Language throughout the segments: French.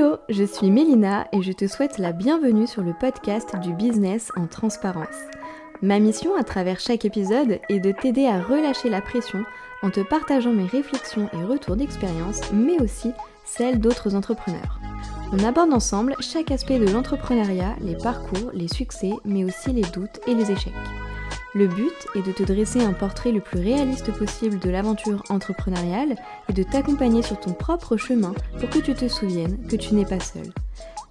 Hello, je suis Mélina et je te souhaite la bienvenue sur le podcast du business en transparence. Ma mission à travers chaque épisode est de t'aider à relâcher la pression en te partageant mes réflexions et retours d'expérience, mais aussi celles d'autres entrepreneurs. On aborde ensemble chaque aspect de l'entrepreneuriat, les parcours, les succès, mais aussi les doutes et les échecs. Le but est de te dresser un portrait le plus réaliste possible de l'aventure entrepreneuriale et de t'accompagner sur ton propre chemin pour que tu te souviennes que tu n'es pas seul.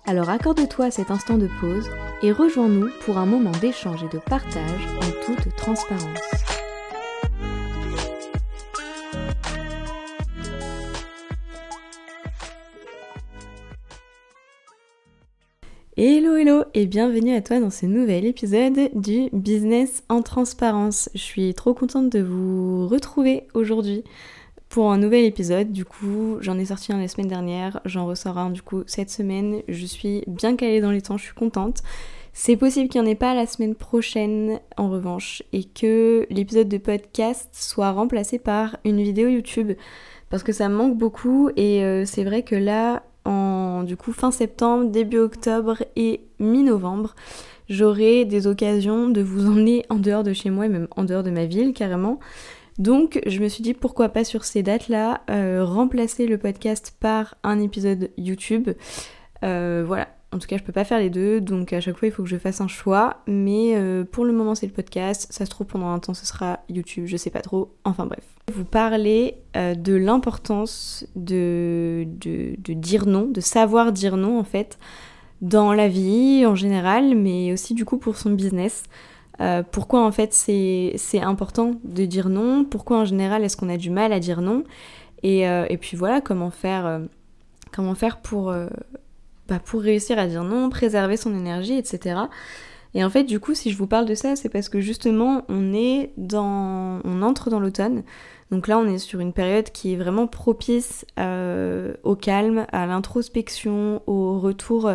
Alors accorde-toi cet instant de pause et rejoins-nous pour un moment d'échange et de partage en toute transparence. Hello hello et bienvenue à toi dans ce nouvel épisode du Business en transparence. Je suis trop contente de vous retrouver aujourd'hui pour un nouvel épisode. Du coup, j'en ai sorti un la semaine dernière, j'en ressors un du coup cette semaine. Je suis bien calée dans les temps, je suis contente. C'est possible qu'il n'y en ait pas la semaine prochaine en revanche et que l'épisode de podcast soit remplacé par une vidéo YouTube parce que ça me manque beaucoup et euh, c'est vrai que là du coup fin septembre, début octobre et mi-novembre, j'aurai des occasions de vous emmener en dehors de chez moi et même en dehors de ma ville carrément. Donc je me suis dit pourquoi pas sur ces dates-là euh, remplacer le podcast par un épisode YouTube. Euh, voilà, en tout cas, je peux pas faire les deux, donc à chaque fois il faut que je fasse un choix. Mais euh, pour le moment, c'est le podcast. Ça se trouve pendant un temps, ce sera YouTube, je sais pas trop. Enfin bref. Vous parler euh, de l'importance de, de, dire non, de savoir dire non en fait, dans la vie en général, mais aussi du coup pour son business. Euh, pourquoi en fait c'est important de dire non? Pourquoi en général est-ce qu'on a du mal à dire non? Et, et, puis voilà, comment faire, comment faire pour pour réussir à dire non, préserver son énergie, etc. Et en fait, du coup, si je vous parle de ça, c'est parce que justement, on est dans, on entre dans l'automne. Donc là, on est sur une période qui est vraiment propice euh, au calme, à l'introspection, au retour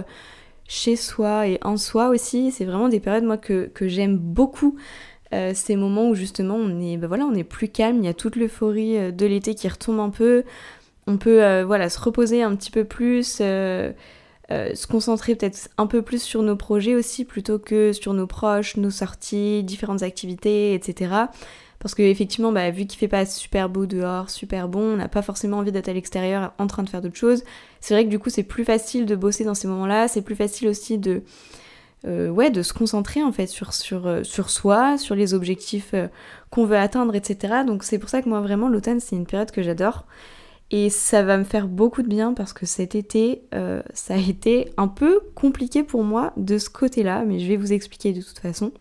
chez soi et en soi aussi. C'est vraiment des périodes moi que, j'aime beaucoup. Euh, ces moments où justement on est, bah voilà, on est plus calme. Il y a toute l'euphorie euh, de l'été qui retombe un peu. On peut voilà se reposer un petit peu plus. Euh, se concentrer peut-être un peu plus sur nos projets aussi plutôt que sur nos proches, nos sorties, différentes activités, etc. Parce que effectivement, bah, vu qu'il fait pas super beau dehors, super bon, on n'a pas forcément envie d'être à l'extérieur en train de faire d'autres choses. C'est vrai que du coup, c'est plus facile de bosser dans ces moments-là. C'est plus facile aussi de, euh, se concentrer en fait sur, euh, sur soi, sur les objectifs qu'on veut atteindre, etc. Donc c'est pour ça que moi vraiment l'automne c'est une période que j'adore. Et ça va me faire beaucoup de bien parce que cet été, euh, ça a été un peu compliqué pour moi de ce côté-là, mais je vais vous expliquer de toute façon.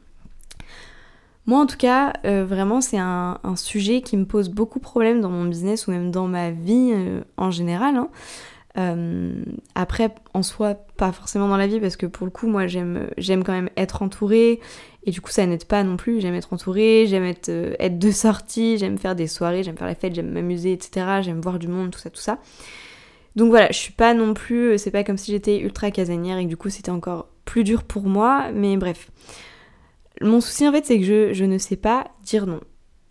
Moi en tout cas, euh, vraiment c'est un, sujet qui me pose beaucoup de problèmes dans mon business ou même dans ma vie euh, en général. Hein. après, en soi, pas forcément dans la vie parce que pour le coup, moi j'aime quand même être entourée et du coup, ça n'aide pas non plus. J'aime être entourée, j'aime être, euh, de sortie, j'aime faire des soirées, j'aime faire la fête, j'aime m'amuser, etc. J'aime voir du monde, tout ça, tout ça. Donc voilà, je suis pas non plus, euh, c'est pas comme si j'étais ultra casanière et que du coup c'était encore plus dur pour moi, mais bref. Mon souci en fait c'est que je, je, ne sais pas dire non.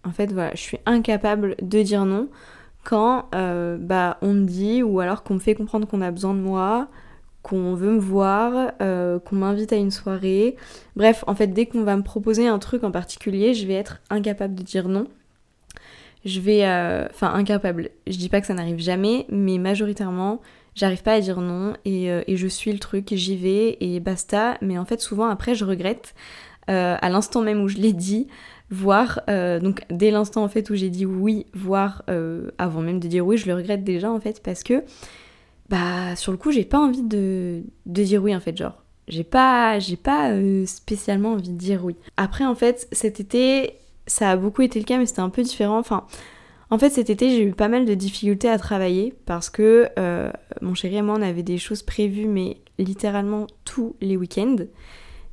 En fait voilà, je suis incapable de dire non quand euh, bah on me dit ou alors qu'on me fait comprendre qu'on a besoin de moi, qu'on veut me voir, euh, qu'on m'invite à une soirée. Bref, en fait, dès qu'on va me proposer un truc en particulier, je vais être incapable de dire non. Je vais... Euh, enfin, incapable. Je dis pas que ça n'arrive jamais, mais majoritairement, j'arrive pas à dire non et, euh, et je suis le truc, j'y vais et basta. Mais en fait, souvent, après, je regrette. à l'instant même où je l'ai dit, voire, donc dès l'instant en fait où j'ai dit oui, voire avant même de dire oui, je le regrette déjà en fait parce que bah sur le coup j'ai pas envie de, dire oui en fait genre. J'ai pas j'ai pas euh, spécialement envie de dire oui. Après en fait cet été ça a beaucoup été le cas mais c'était un peu différent. Enfin en fait cet été j'ai eu pas mal de difficultés à travailler parce que euh, mon chéri et moi on avait des choses prévues mais littéralement tous les week-ends.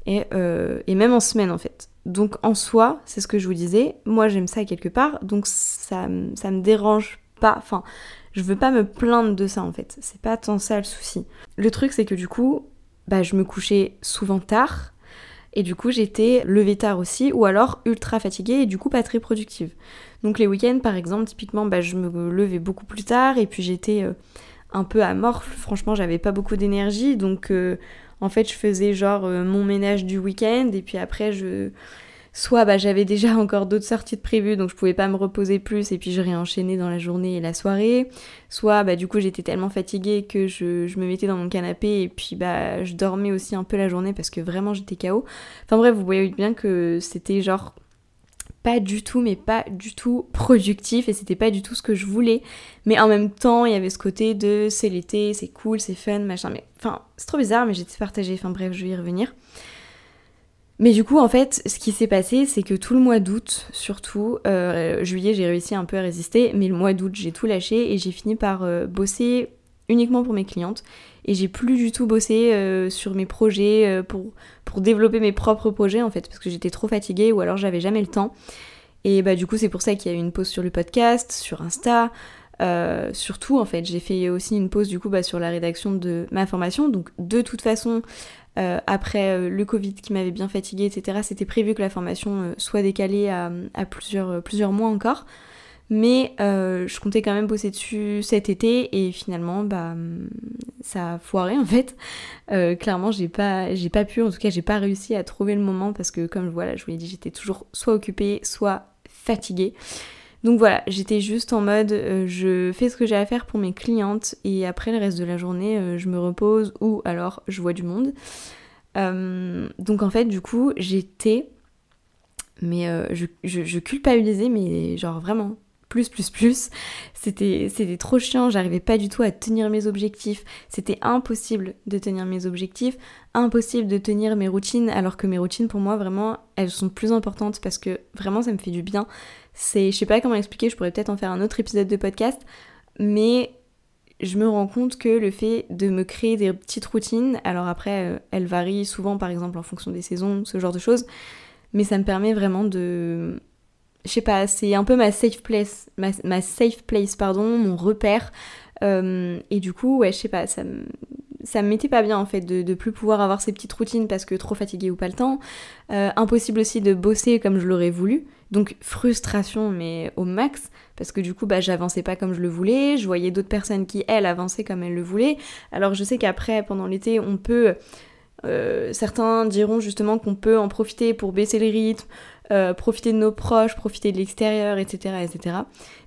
Et, euh, et même en semaine en fait. Donc en soi c'est ce que je vous disais. Moi j'aime ça quelque part. Donc ça, ça me dérange pas. Enfin je veux pas me plaindre de ça en fait. C'est pas tant ça le souci. Le truc c'est que du coup, bah je me couchais souvent tard et du coup j'étais levée tard aussi ou alors ultra fatiguée et du coup pas très productive. Donc les week-ends par exemple, typiquement, bah je me levais beaucoup plus tard et puis j'étais euh, un peu amorphe. Franchement, j'avais pas beaucoup d'énergie, donc en fait, je faisais genre mon ménage du week-end et puis après je soit bah, j'avais déjà encore d'autres sorties de prévues donc je pouvais pas me reposer plus et puis je réenchaînais dans la journée et la soirée, soit bah, du coup j'étais tellement fatiguée que je, me mettais dans mon canapé et puis bah je dormais aussi un peu la journée parce que vraiment j'étais KO. Enfin bref, vous voyez bien que c'était genre pas du tout, mais pas du tout productif et c'était pas du tout ce que je voulais. Mais en même temps, il y avait ce côté de c'est l'été, c'est cool, c'est fun, machin. Mais enfin, c'est trop bizarre, mais j'étais partagée. Enfin bref, je vais y revenir. Mais du coup, en fait, ce qui s'est passé, c'est que tout le mois d'août, surtout, euh, juillet, j'ai réussi un peu à résister, mais le mois d'août, j'ai tout lâché et j'ai fini par euh, bosser uniquement pour mes clientes. Et j'ai plus du tout bossé euh, sur mes projets pour, pour développer mes propres projets, en fait, parce que j'étais trop fatiguée ou alors j'avais jamais le temps. Et bah, du coup, c'est pour ça qu'il y a eu une pause sur le podcast, sur Insta. surtout en fait j'ai fait aussi une pause du coup bah, sur la rédaction de ma formation donc de toute façon euh, après euh, le Covid qui m'avait bien fatiguée, etc., c'était prévu que la formation euh, soit décalée à, plusieurs, mois encore. Mais je comptais quand même bosser dessus cet été et finalement bah ça a foiré en fait. clairement j'ai pas pas pu, en tout cas j'ai pas réussi à trouver le moment parce que comme voilà, je vous l'ai dit, j'étais toujours soit occupée, soit fatiguée. Donc voilà, j'étais juste en mode euh, je fais ce que j'ai à faire pour mes clientes et après le reste de la journée euh, je me repose ou alors je vois du monde. Euh, donc en fait du coup j'étais mais je, je, culpabilisais mais genre vraiment plus plus plus. C'était c'était trop chiant j'arrivais pas du tout à tenir mes objectifs. C'était impossible de tenir mes objectifs impossible de tenir mes routines alors que mes routines pour moi vraiment elles sont plus importantes parce que vraiment ça me fait du bien c'est, je sais pas comment expliquer, je pourrais peut-être en faire un autre épisode de podcast, mais je me rends compte que le fait de me créer des petites routines, alors après, euh, elles varient souvent par exemple en fonction des saisons, ce genre de choses, mais ça me permet vraiment de. Je sais pas, c'est un peu ma safe place, ma, safe place, pardon, mon repère. Euh, et du coup, ouais, je sais pas, ça me, ça me mettait pas bien en fait de, de, plus pouvoir avoir ces petites routines parce que trop fatiguée ou pas le temps. Euh, impossible aussi de bosser comme je l'aurais voulu. Donc frustration mais au max parce que du coup bah j'avançais pas comme je le voulais, je voyais d'autres personnes qui elles avançaient comme elles le voulaient. Alors je sais qu'après pendant l'été on peut euh, certains diront justement qu'on peut en profiter pour baisser le rythme, euh, profiter de nos proches, profiter de l'extérieur, etc., etc.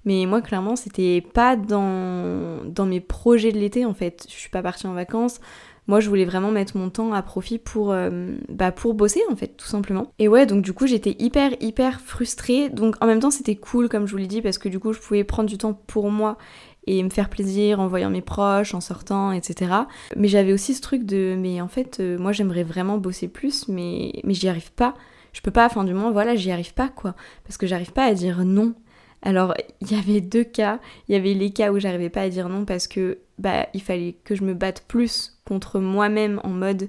Mais moi, clairement, c'était pas dans, dans mes projets de l'été, en fait. Je suis pas partie en vacances. Moi, je voulais vraiment mettre mon temps à profit pour, euh, bah, pour bosser, en fait, tout simplement. Et ouais, donc du coup, j'étais hyper, hyper frustrée. Donc en même temps, c'était cool, comme je vous l'ai dit, parce que du coup, je pouvais prendre du temps pour moi et me faire plaisir en voyant mes proches, en sortant, etc. Mais j'avais aussi ce truc de, mais en fait, euh, moi, j'aimerais vraiment bosser plus, mais, mais j'y arrive pas. Je peux pas, enfin, du moins, voilà, j'y arrive pas, quoi. Parce que j'arrive pas à dire non. Alors, il y avait deux cas. Il y avait les cas où j'arrivais pas à dire non parce que bah, il fallait que je me batte plus contre moi-même en mode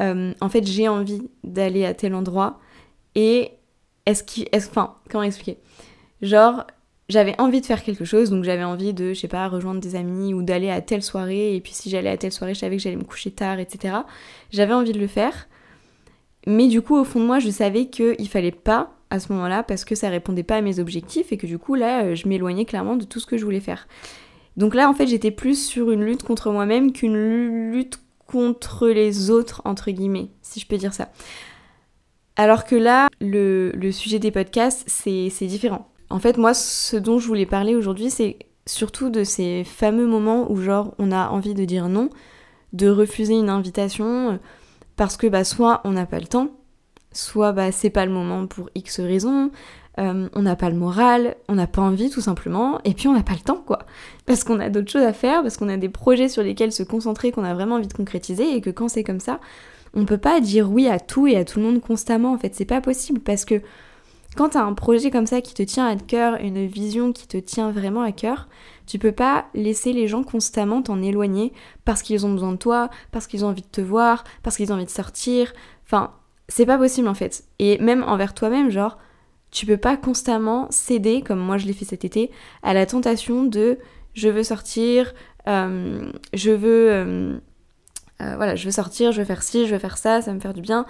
euh, en fait j'ai envie d'aller à tel endroit et est-ce qu'il est enfin comment expliquer? Genre j'avais envie de faire quelque chose donc j'avais envie de je sais pas rejoindre des amis ou d'aller à telle soirée et puis si j'allais à telle soirée je savais que j'allais me coucher tard etc j'avais envie de le faire mais du coup au fond de moi je savais qu'il fallait pas à ce moment-là parce que ça répondait pas à mes objectifs et que du coup là je m'éloignais clairement de tout ce que je voulais faire donc là, en fait, j'étais plus sur une lutte contre moi-même qu'une lutte contre les autres, entre guillemets, si je peux dire ça. Alors que là, le, sujet des podcasts, c'est différent. En fait, moi, ce dont je voulais parler aujourd'hui, c'est surtout de ces fameux moments où, genre, on a envie de dire non, de refuser une invitation, parce que, bah, soit on n'a pas le temps, soit, bah, c'est pas le moment pour X raisons, euh, on n'a pas le moral, on n'a pas envie tout simplement, et puis on n'a pas le temps quoi. Parce qu'on a d'autres choses à faire, parce qu'on a des projets sur lesquels se concentrer, qu'on a vraiment envie de concrétiser, et que quand c'est comme ça, on peut pas dire oui à tout et à tout le monde constamment en fait, c'est pas possible parce que quand t'as un projet comme ça qui te tient à cœur, une vision qui te tient vraiment à cœur, tu peux pas laisser les gens constamment t'en éloigner parce qu'ils ont besoin de toi, parce qu'ils ont envie de te voir, parce qu'ils ont envie de sortir. Enfin, c'est pas possible en fait. Et même envers toi-même, genre, tu peux pas constamment céder, comme moi je l'ai fait cet été, à la tentation de je veux sortir, euh, je veux euh, euh, voilà, je veux sortir, je veux faire ci, je veux faire ça, ça me faire du bien.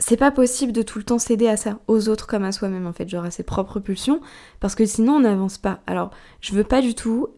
C'est pas possible de tout le temps céder à ça, aux autres comme à soi-même en fait, genre à ses propres pulsions, parce que sinon on n'avance pas. Alors, je veux pas du tout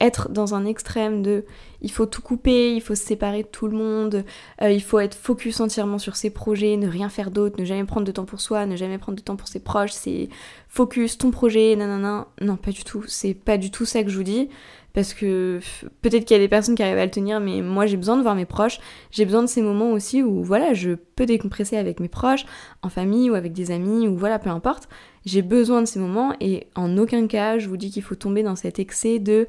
être dans un extrême de il faut tout couper, il faut se séparer de tout le monde, euh, il faut être focus entièrement sur ses projets, ne rien faire d'autre, ne jamais prendre de temps pour soi, ne jamais prendre de temps pour ses proches, c'est focus, ton projet, nanana. Non, pas du tout, c'est pas du tout ça que je vous dis. Parce que peut-être qu'il y a des personnes qui arrivent à le tenir, mais moi j'ai besoin de voir mes proches. J'ai besoin de ces moments aussi où voilà, je peux décompresser avec mes proches, en famille ou avec des amis, ou voilà, peu importe. J'ai besoin de ces moments et en aucun cas je vous dis qu'il faut tomber dans cet excès de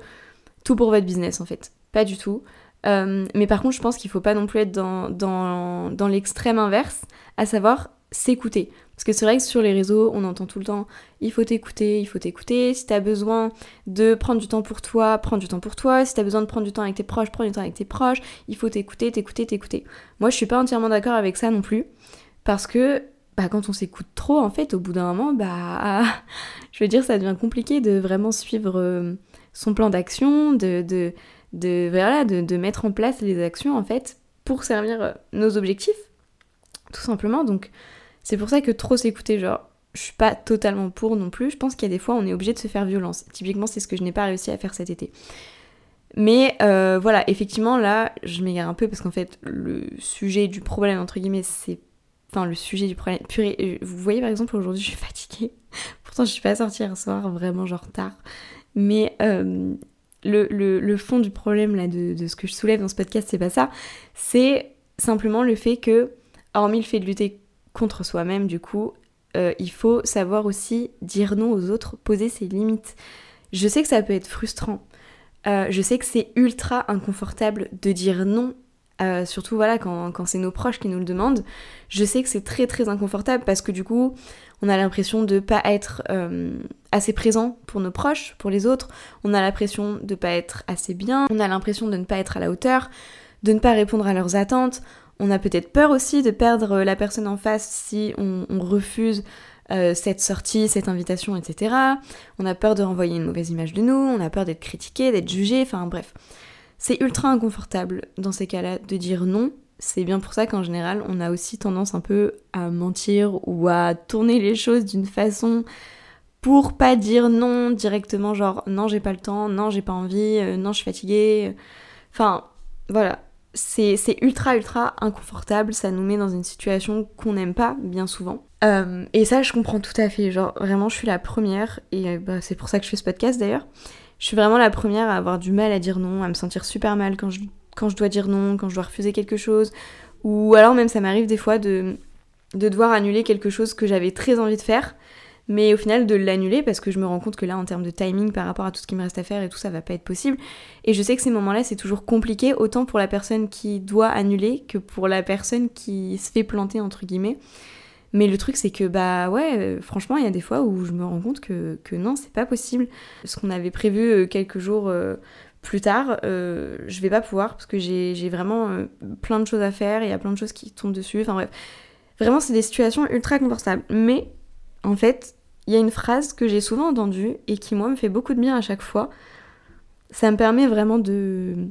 pour votre business en fait. Pas du tout. Euh, mais par contre, je pense qu'il faut pas non plus être dans, dans, dans l'extrême inverse, à savoir s'écouter. Parce que c'est vrai que sur les réseaux, on entend tout le temps il faut t'écouter, il faut t'écouter. Si t'as besoin de prendre du temps pour toi, prends du temps pour toi. Si t'as besoin de prendre du temps avec tes proches, prends du temps avec tes proches. Il faut t'écouter, t'écouter, t'écouter. Moi, je suis pas entièrement d'accord avec ça non plus. Parce que bah, quand on s'écoute trop, en fait, au bout d'un moment, bah, je veux dire, ça devient compliqué de vraiment suivre euh, son plan d'action, de, mettre en place les actions, en fait, pour servir euh, nos objectifs, tout simplement. Donc, c'est pour ça que trop s'écouter, genre, je suis pas totalement pour non plus. Je pense qu'il y a des fois, on est obligé de se faire violence. Typiquement, c'est ce que je n'ai pas réussi à faire cet été. Mais euh, voilà, effectivement, là, je m'égare un peu parce qu'en fait, le sujet du problème, entre guillemets, c'est. Enfin, le sujet du problème. Purée, euh, vous voyez par exemple, aujourd'hui, je suis fatiguée. Pourtant, je suis pas sortie hier soir, vraiment, genre tard. Mais euh, le, le, fond du problème, là, de, de ce que je soulève dans ce podcast, c'est pas ça. C'est simplement le fait que, hormis le fait de lutter contre soi-même, du coup, euh, il faut savoir aussi dire non aux autres, poser ses limites. Je sais que ça peut être frustrant. Euh, je sais que c'est ultra inconfortable de dire non, surtout voilà quand, quand c'est nos proches qui nous le demandent. Je sais que c'est très très inconfortable parce que du coup, on a l'impression de pas être assez présent pour nos proches, pour les autres. On a l'impression de pas être assez bien. On a l'impression de ne pas être à la hauteur, de ne pas répondre à leurs attentes. On a peut-être peur aussi de perdre la personne en face si on, refuse euh, cette sortie, cette invitation, etc. On a peur de renvoyer une mauvaise image de nous, on a peur d'être critiqué, d'être jugé, enfin bref. C'est ultra inconfortable dans ces cas-là de dire non. C'est bien pour ça qu'en général, on a aussi tendance un peu à mentir ou à tourner les choses d'une façon pour pas dire non directement, genre non, j'ai pas le temps, non, j'ai pas envie, euh, non, je suis fatiguée. Enfin, voilà, c'est ultra ultra inconfortable, ça nous met dans une situation qu'on n'aime pas bien souvent. Euh, et ça je comprends tout à fait, genre vraiment je suis la première, et euh, bah, c'est pour ça que je fais ce podcast d'ailleurs, je suis vraiment la première à avoir du mal à dire non, à me sentir super mal quand je, quand je dois dire non, quand je dois refuser quelque chose, ou alors même ça m'arrive des fois de, de devoir annuler quelque chose que j'avais très envie de faire, mais au final de l'annuler parce que je me rends compte que là en termes de timing par rapport à tout ce qui me reste à faire et tout ça va pas être possible. Et je sais que ces moments-là c'est toujours compliqué autant pour la personne qui doit annuler que pour la personne qui se fait planter entre guillemets. Mais le truc c'est que bah ouais euh, franchement il y a des fois où je me rends compte que, que non c'est pas possible. Ce qu'on avait prévu euh, quelques jours euh, plus tard, je vais pas pouvoir parce que j'ai vraiment plein de choses à faire, il y a plein de choses qui tombent dessus, enfin bref. Vraiment, c'est des situations ultra confortables. Mais en fait, il y a une phrase que j'ai souvent entendue et qui, moi, me fait beaucoup de bien à chaque fois. Ça me permet vraiment de,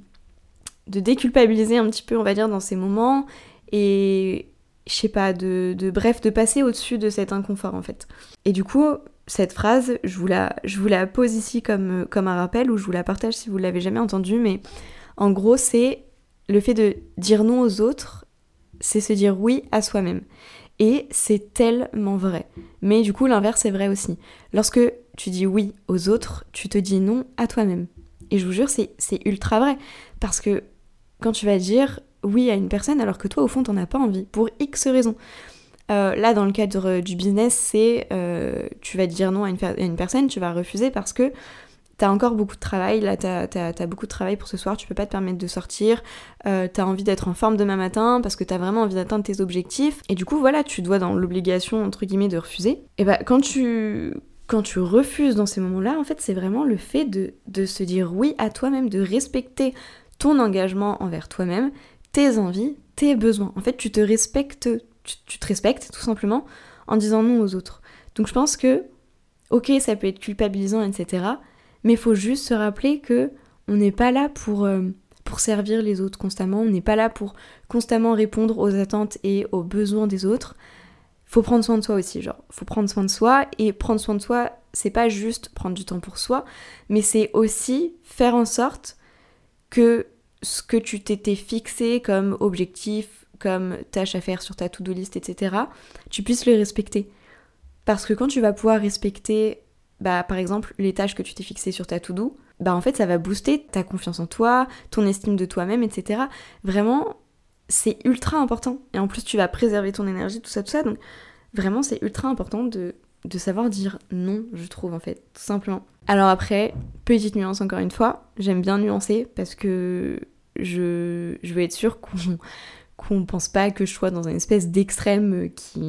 déculpabiliser un petit peu, on va dire, dans ces moments et, je sais pas, de bref, de passer au-dessus de cet inconfort, en fait. Et du coup, cette phrase, je vous la, pose ici comme, un rappel ou je vous la partage si vous l'avez jamais entendue, mais en gros, c'est le fait de dire non aux autres, c'est se dire oui à soi-même. Et c'est tellement vrai. Mais du coup, l'inverse est vrai aussi. Lorsque tu dis oui aux autres, tu te dis non à toi-même. Et je vous jure, c'est ultra vrai. Parce que quand tu vas dire oui à une personne alors que toi, au fond, t'en as pas envie, pour X raisons. Euh, là, dans le cadre du business, c'est euh, tu vas dire non à une, personne, tu vas refuser parce que t'as encore beaucoup de travail, là t'as as, beaucoup de travail pour ce soir, tu peux pas te permettre de sortir, euh, t'as envie d'être en forme demain matin parce que t'as vraiment envie d'atteindre tes objectifs, et du coup voilà, tu dois dans l'obligation entre guillemets de refuser. Et bah quand tu quand tu refuses dans ces moments-là, en fait c'est vraiment le fait de, de se dire oui à toi-même, de respecter ton engagement envers toi-même, tes envies, tes besoins. En fait tu te respectes, tu, te respectes tout simplement en disant non aux autres. Donc je pense que ok ça peut être culpabilisant etc mais il faut juste se rappeler que on n'est pas là pour, euh, pour servir les autres constamment, on n'est pas là pour constamment répondre aux attentes et aux besoins des autres. Faut prendre soin de soi aussi, genre, faut prendre soin de soi et prendre soin de soi c'est pas juste prendre du temps pour soi, mais c'est aussi faire en sorte que ce que tu t'étais fixé comme objectif, comme tâche à faire sur ta to-do list, etc., tu puisses le respecter. Parce que quand tu vas pouvoir respecter, bah, par exemple, les tâches que tu t'es fixées sur ta to-do, bah en fait ça va booster ta confiance en toi, ton estime de toi-même, etc. Vraiment, c'est ultra important. Et en plus, tu vas préserver ton énergie, tout ça, tout ça. Donc, vraiment, c'est ultra important de, de savoir dire non, je trouve, en fait, tout simplement. Alors après, petite nuance encore une fois, j'aime bien nuancer parce que je, je veux être sûre qu'on qu'on pense pas que je sois dans une espèce d'extrême qui,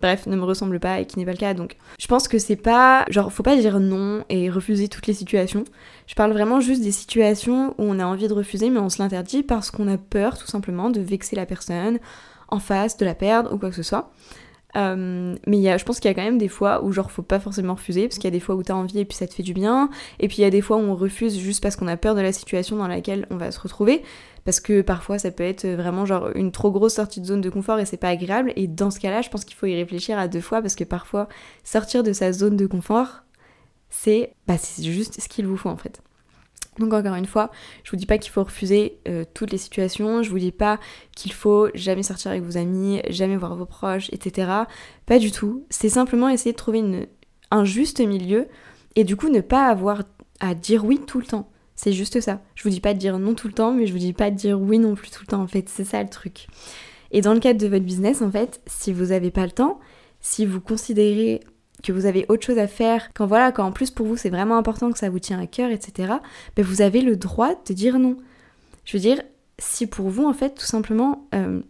bref, ne me ressemble pas et qui n'est pas le cas. Donc, je pense que c'est pas, genre, faut pas dire non et refuser toutes les situations. Je parle vraiment juste des situations où on a envie de refuser, mais on se l'interdit parce qu'on a peur, tout simplement, de vexer la personne en face, de la perdre ou quoi que ce soit. Euh, mais y a, je pense qu'il y a quand même des fois où genre faut pas forcément refuser parce qu'il y a des fois où t'as envie et puis ça te fait du bien. Et puis il y a des fois où on refuse juste parce qu'on a peur de la situation dans laquelle on va se retrouver. Parce que parfois ça peut être vraiment genre une trop grosse sortie de zone de confort et c'est pas agréable. Et dans ce cas-là je pense qu'il faut y réfléchir à deux fois parce que parfois sortir de sa zone de confort c'est bah c'est juste ce qu'il vous faut en fait. Donc encore une fois, je vous dis pas qu'il faut refuser euh, toutes les situations, je vous dis pas qu'il faut jamais sortir avec vos amis, jamais voir vos proches, etc. Pas du tout. C'est simplement essayer de trouver un juste milieu et du coup ne pas avoir à dire oui tout le temps. C'est juste ça. Je vous dis pas de dire non tout le temps, mais je vous dis pas de dire oui non plus tout le temps en fait. C'est ça le truc. Et dans le cadre de votre business, en fait, si vous n'avez pas le temps, si vous considérez que vous avez autre chose à faire, quand voilà, quand en plus pour vous c'est vraiment important que ça vous tient à cœur, etc., ben vous avez le droit de dire non. Je veux dire, si pour vous en fait tout simplement euh,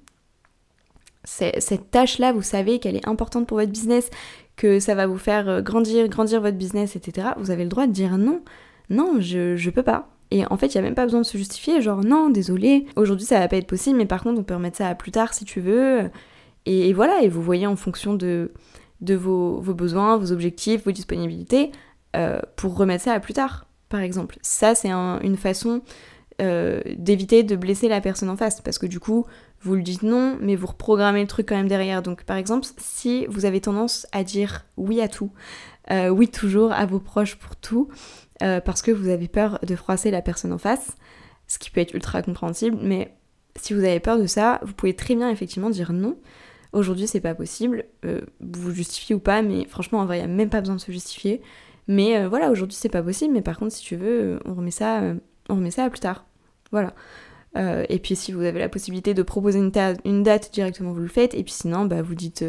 cette tâche-là, vous savez qu'elle est importante pour votre business, que ça va vous faire euh, grandir, grandir votre business, etc., vous avez le droit de dire non. Non, je, je peux pas. Et en fait, il n'y a même pas besoin de se justifier, genre non, désolé, aujourd'hui ça va pas être possible, mais par contre on peut remettre ça à plus tard si tu veux. et voilà, et vous voyez en fonction de, de vos, besoins, vos objectifs, vos disponibilités, euh, pour remettre ça à plus tard, par exemple. Ça, c'est une façon euh, d'éviter de blesser la personne en face, parce que du coup, vous le dites non, mais vous reprogrammez le truc quand même derrière. Donc, par exemple, si vous avez tendance à dire oui à tout, euh, oui toujours à vos proches pour tout, parce que vous avez peur de froisser la personne en face, ce qui peut être ultra compréhensible, mais si vous avez peur de ça, vous pouvez très bien effectivement dire non. Aujourd'hui, c'est pas possible. Euh, vous justifiez ou pas, mais franchement, en vrai, il a même pas besoin de se justifier. Mais euh, voilà, aujourd'hui, c'est pas possible. Mais par contre, si tu veux, on remet ça, euh, on remet ça à plus tard. Voilà. et puis, si vous avez la possibilité de proposer une, une, date directement, vous le faites. Et puis, sinon, bah, vous dites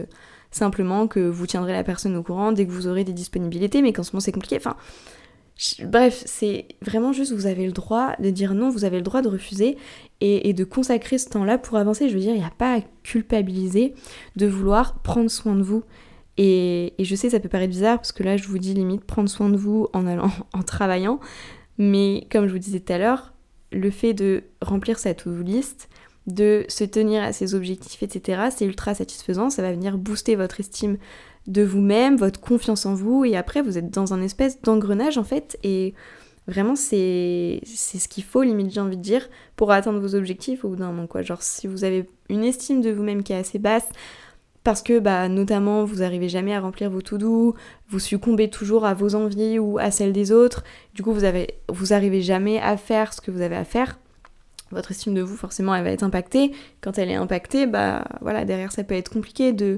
simplement que vous tiendrez la personne au courant dès que vous aurez des disponibilités, mais qu'en ce moment, c'est compliqué. Enfin, Bref, c'est vraiment juste, vous avez le droit de dire non, vous avez le droit de refuser et, de consacrer ce temps-là pour avancer. Je veux dire, il n'y a pas à culpabiliser de vouloir prendre soin de vous. Et, je sais, ça peut paraître bizarre parce que là, je vous dis limite prendre soin de vous en allant, en travaillant. Mais comme je vous disais tout à l'heure, le fait de remplir sa to-do list, de se tenir à ses objectifs, etc., c'est ultra satisfaisant. Ça va venir booster votre estime de vous-même, votre confiance en vous, et après vous êtes dans un espèce d'engrenage en fait, et vraiment c'est ce qu'il faut, limite j'ai envie de dire, pour atteindre vos objectifs au bout d'un moment quoi. Genre si vous avez une estime de vous-même qui est assez basse, parce que bah notamment vous arrivez jamais à remplir vos tout doux, vous succombez toujours à vos envies ou à celles des autres, du coup vous avez vous arrivez jamais à faire ce que vous avez à faire. Votre estime de vous forcément elle va être impactée. Quand elle est impactée, bah voilà, derrière ça peut être compliqué de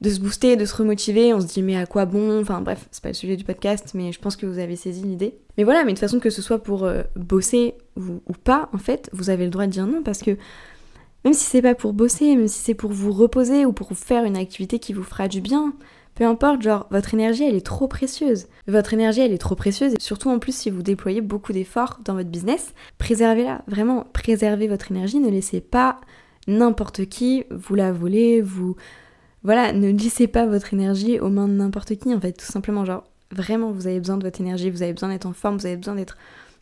de se booster, de se remotiver, on se dit mais à quoi bon? Enfin bref, c'est pas le sujet du podcast, mais je pense que vous avez saisi l'idée. Mais voilà, mais de toute façon que ce soit pour euh, bosser ou, pas, en fait, vous avez le droit de dire non parce que même si c'est pas pour bosser, même si c'est pour vous reposer ou pour faire une activité qui vous fera du bien, peu importe, genre votre énergie elle est trop précieuse. Votre énergie elle est trop précieuse et surtout en plus si vous déployez beaucoup d'efforts dans votre business, préservez-la, vraiment préservez votre énergie, ne laissez pas n'importe qui vous la voler, vous voilà, ne laissez pas votre énergie aux mains de n'importe qui, en fait, tout simplement, genre, vraiment, vous avez besoin de votre énergie, vous avez besoin d'être en forme, vous avez besoin d'être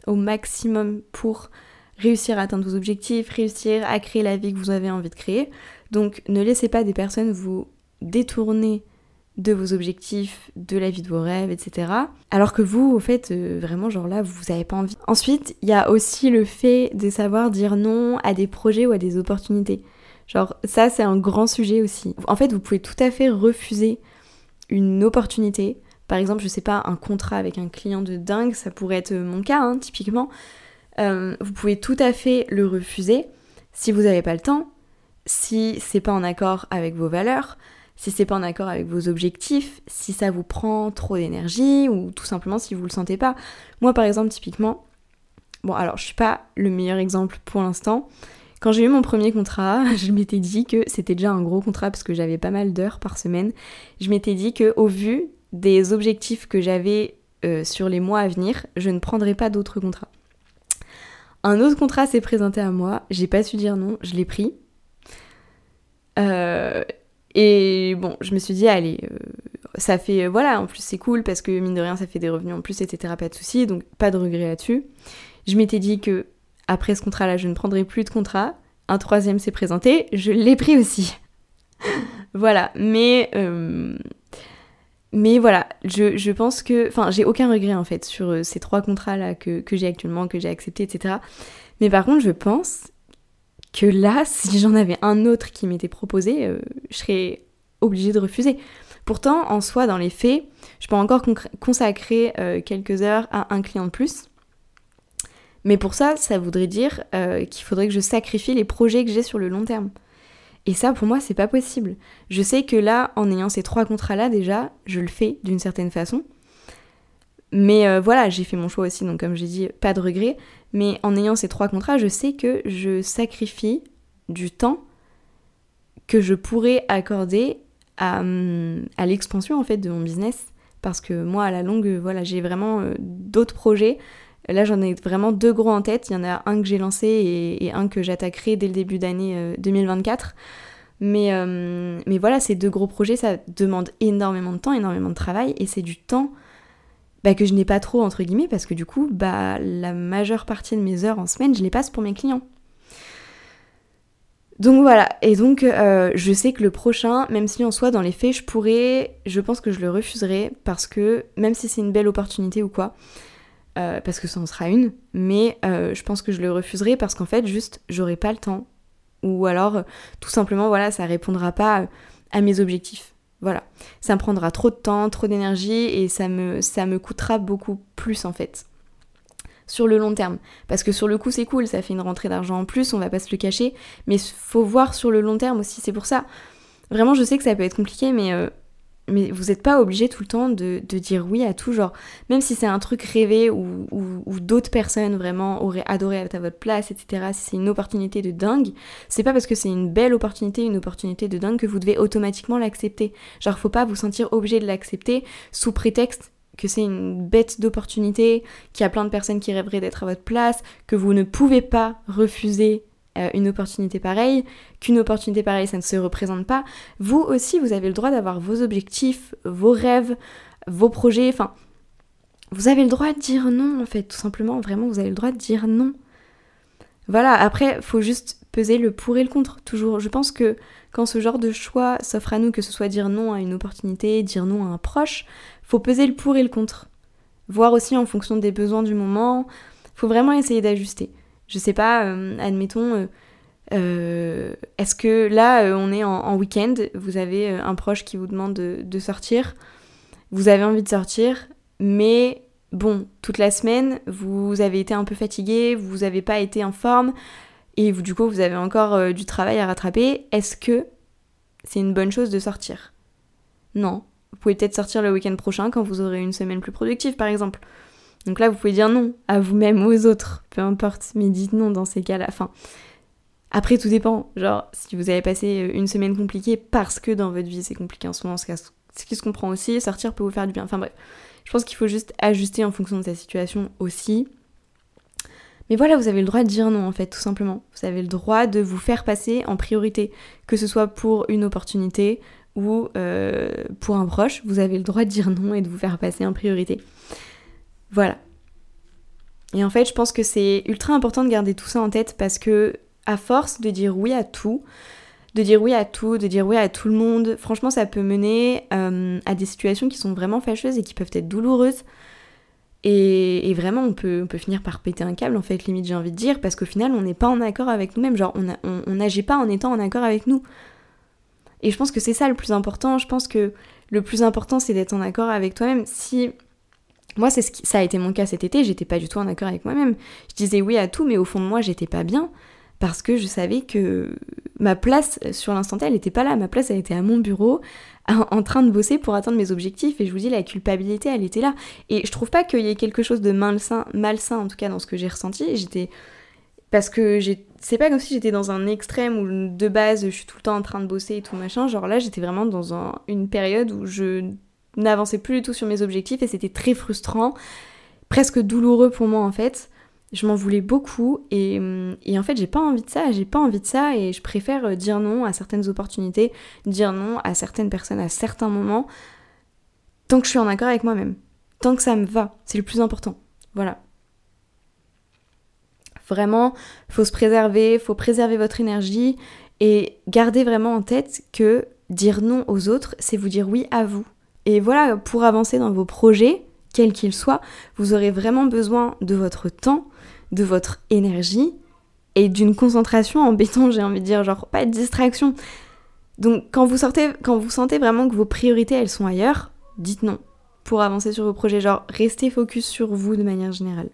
au maximum pour réussir à atteindre vos objectifs, réussir à créer la vie que vous avez envie de créer. Donc, ne laissez pas des personnes vous détourner de vos objectifs, de la vie de vos rêves, etc. Alors que vous, au fait, euh, vraiment, genre là, vous n'avez pas envie. Ensuite, il y a aussi le fait de savoir dire non à des projets ou à des opportunités. Genre ça c'est un grand sujet aussi. En fait vous pouvez tout à fait refuser une opportunité par exemple, je sais pas, un contrat avec un client de dingue, ça pourrait être mon cas, hein, typiquement. Euh, vous pouvez tout à fait le refuser si vous n'avez pas le temps, si c'est pas en accord avec vos valeurs, si c'est pas en accord avec vos objectifs, si ça vous prend trop d'énergie ou tout simplement si vous le sentez pas. Moi par exemple typiquement, bon alors je suis pas le meilleur exemple pour l'instant. Quand j'ai eu mon premier contrat, je m'étais dit que c'était déjà un gros contrat parce que j'avais pas mal d'heures par semaine. Je m'étais dit que au vu des objectifs que j'avais euh, sur les mois à venir, je ne prendrais pas d'autres contrats. Un autre contrat s'est présenté à moi, j'ai pas su dire non, je l'ai pris. Euh, et bon, je me suis dit, allez, euh, ça fait, voilà, en plus c'est cool parce que mine de rien, ça fait des revenus en plus, etc. Pas de soucis, donc pas de regret là-dessus. Je m'étais dit que après ce contrat-là, je ne prendrai plus de contrat. Un troisième s'est présenté, je l'ai pris aussi. voilà, mais euh, mais voilà, je, pense que. Enfin, j'ai aucun regret en fait sur euh, ces trois contrats-là que, j'ai actuellement, que j'ai accepté, etc. Mais par contre, je pense que là, si j'en avais un autre qui m'était proposé, euh, je serais obligée de refuser. Pourtant, en soi, dans les faits, je peux encore consacrer quelques heures à un client de plus. Mais pour ça, ça voudrait dire qu'il faudrait que je sacrifie les projets que j'ai sur le long terme. Et ça, pour moi, c'est pas possible. Je sais que là, en ayant ces trois contrats-là, déjà, je le fais d'une certaine façon. Mais euh, voilà, j'ai fait mon choix aussi, donc comme j'ai dit, pas de regret. Mais en ayant ces trois contrats, je sais que je sacrifie du temps que je pourrais accorder à, hum, l'expansion en fait de mon business. Parce que moi, à la longue, voilà, j'ai vraiment euh, d'autres projets Là, j'en ai vraiment deux gros en tête. Il y en a un que j'ai lancé et, un que j'attaquerai dès le début d'année 2024. Euh, mais, euh, mais voilà, ces deux gros projets, ça demande énormément de temps, énormément de travail, et c'est du temps bah, que je n'ai pas trop, entre guillemets, parce que du coup, bah, la majeure partie de mes heures en semaine, je les passe pour mes clients. Donc voilà, et donc euh, je sais que le prochain, même si en soi dans les faits je pourrais, je pense que je le refuserai parce que même si c'est une belle opportunité ou quoi, euh, parce que ça en sera une, mais euh, je pense que je le refuserai parce qu'en fait, juste, j'aurai pas le temps. Ou alors, tout simplement, voilà, ça répondra pas à mes objectifs. Voilà. Ça me prendra trop de temps, trop d'énergie et ça me, ça me coûtera beaucoup plus en fait. Sur le long terme. Parce que sur le coup, c'est cool, ça fait une rentrée d'argent en plus, on va pas se le cacher. Mais faut voir sur le long terme aussi, c'est pour ça. Vraiment, je sais que ça peut être compliqué, mais euh, mais vous n'êtes pas obligé tout le temps de, dire oui à tout, genre, même si c'est un truc rêvé ou, d'autres personnes vraiment auraient adoré être à votre place, etc., si c'est une opportunité de dingue, c'est pas parce que c'est une belle opportunité, une opportunité de dingue que vous devez automatiquement l'accepter. Genre, faut pas vous sentir obligé de l'accepter sous prétexte que c'est une bête d'opportunité, qu'il y a plein de personnes qui rêveraient d'être à votre place, que vous ne pouvez pas refuser euh, une opportunité pareille, qu'une opportunité pareille, ça ne se représente pas. Vous aussi, vous avez le droit d'avoir vos objectifs, vos rêves, vos projets, enfin, vous avez le droit de dire non, en fait, tout simplement, vraiment, vous avez le droit de dire non. Voilà, après, faut juste peser le pour et le contre, toujours. Je pense que quand ce genre de choix s'offre à nous, que ce soit dire non à une opportunité, dire non à un proche, faut peser le pour et le contre. Voir aussi en fonction des besoins du moment, faut vraiment essayer d'ajuster. Je sais pas, euh, admettons, euh, euh, est-ce que là, on est en, week-end, vous avez un proche qui vous demande de, sortir, vous avez envie de sortir, mais bon, toute la semaine, vous avez été un peu fatigué, vous n'avez pas été en forme, et vous, du coup, vous avez encore du travail à rattraper. Est-ce que c'est une bonne chose de sortir? Non. Vous pouvez peut-être sortir le week-end prochain quand vous aurez une semaine plus productive, par exemple. Donc là, vous pouvez dire non à vous-même ou aux autres, peu importe, mais dites non dans ces cas-là. Enfin, après, tout dépend. Genre, si vous avez passé une semaine compliquée parce que dans votre vie c'est compliqué en ce moment, ce qui se comprend aussi, sortir peut vous faire du bien. Enfin bref, je pense qu'il faut juste ajuster en fonction de sa situation aussi. Mais voilà, vous avez le droit de dire non en fait, tout simplement. Vous avez le droit de vous faire passer en priorité, que ce soit pour une opportunité ou euh, pour un proche, vous avez le droit de dire non et de vous faire passer en priorité. Voilà. Et en fait, je pense que c'est ultra important de garder tout ça en tête parce que, à force de dire oui à tout, de dire oui à tout, de dire oui à tout le monde, franchement, ça peut mener euh, à des situations qui sont vraiment fâcheuses et qui peuvent être douloureuses. Et, vraiment, on peut, on peut finir par péter un câble, en fait, limite, j'ai envie de dire, parce qu'au final, on n'est pas en accord avec nous-mêmes. Genre, on n'agit pas en étant en accord avec nous. Et je pense que c'est ça le plus important. Je pense que Le plus important, c'est d'être en accord avec toi-même. Si moi, c'est ce qui... ça a été mon cas cet été, j'étais pas du tout en accord avec moi-même. Je disais oui à tout, mais au fond de moi, j'étais pas bien parce que je savais que ma place sur l'instant T, elle n'était pas là. Ma place, elle était à mon bureau, en train de bosser pour atteindre mes objectifs. Et je vous dis, la culpabilité, elle était là. Et je trouve pas qu'il y ait quelque chose de malsain, malsain en tout cas dans ce que j'ai ressenti. J'étais parce que c'est pas comme si j'étais dans un extrême où de base je suis tout le temps en train de bosser et tout machin. Genre là, j'étais vraiment dans une période où je n'avançais plus du tout sur mes objectifs et c'était très frustrant, presque douloureux pour moi en fait. Je m'en voulais beaucoup et, et en fait j'ai pas envie de ça, j'ai pas envie de ça et je préfère dire non à certaines opportunités, dire non à certaines personnes à certains moments, tant que je suis en accord avec moi-même, tant que ça me va, c'est le plus important. Voilà. Vraiment, faut se préserver, faut préserver votre énergie et garder vraiment en tête que dire non aux autres, c'est vous dire oui à vous. Et voilà, pour avancer dans vos projets, quels qu'ils soient, vous aurez vraiment besoin de votre temps, de votre énergie et d'une concentration en béton, j'ai envie de dire, genre pas de distraction. Donc quand vous sortez, quand vous sentez vraiment que vos priorités elles sont ailleurs, dites non pour avancer sur vos projets, genre restez focus sur vous de manière générale.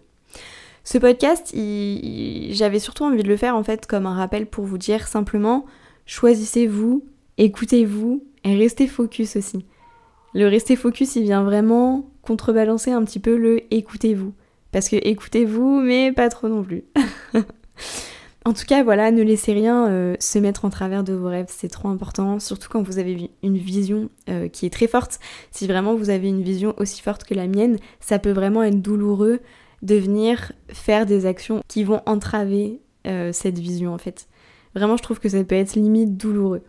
Ce podcast, j'avais surtout envie de le faire en fait comme un rappel pour vous dire simplement choisissez-vous, écoutez-vous et restez focus aussi. Le rester focus, il vient vraiment contrebalancer un petit peu le écoutez-vous. Parce que écoutez-vous, mais pas trop non plus. en tout cas, voilà, ne laissez rien euh, se mettre en travers de vos rêves, c'est trop important, surtout quand vous avez une vision euh, qui est très forte. Si vraiment vous avez une vision aussi forte que la mienne, ça peut vraiment être douloureux de venir faire des actions qui vont entraver euh, cette vision en fait. Vraiment, je trouve que ça peut être limite douloureux.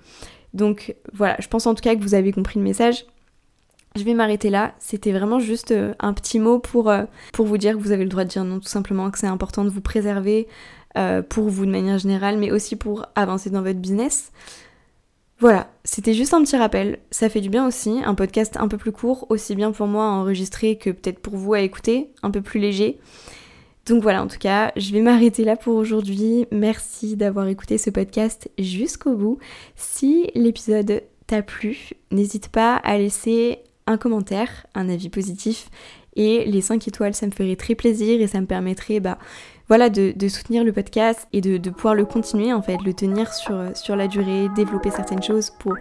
Donc voilà, je pense en tout cas que vous avez compris le message. Je vais m'arrêter là. C'était vraiment juste euh, un petit mot pour, euh, pour vous dire que vous avez le droit de dire non, tout simplement, que c'est important de vous préserver pour vous de manière générale, mais aussi pour avancer dans votre business. Voilà, c'était juste un petit rappel. Ça fait du bien aussi, un podcast un peu plus court, aussi bien pour moi à enregistrer que peut-être pour vous à écouter, un peu plus léger. Donc voilà, en tout cas, je vais m'arrêter là pour aujourd'hui. Merci d'avoir écouté ce podcast jusqu'au bout. Si l'épisode t'a plu, n'hésite pas à laisser un commentaire, un avis positif et les 5 étoiles, ça me ferait très plaisir et ça me permettrait bah, voilà, de, soutenir le podcast et de, pouvoir le continuer en fait, le tenir sur, la durée, développer certaines choses pour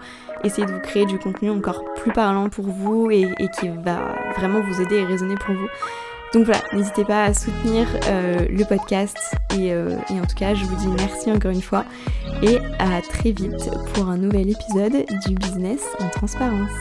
essayer de vous créer du contenu encore plus parlant pour vous et, qui va vraiment vous aider et résonner pour vous. Donc voilà, n'hésitez pas à soutenir euh, le podcast euh, et, en tout cas je vous dis merci encore une fois et à très vite pour un nouvel épisode du business en transparence.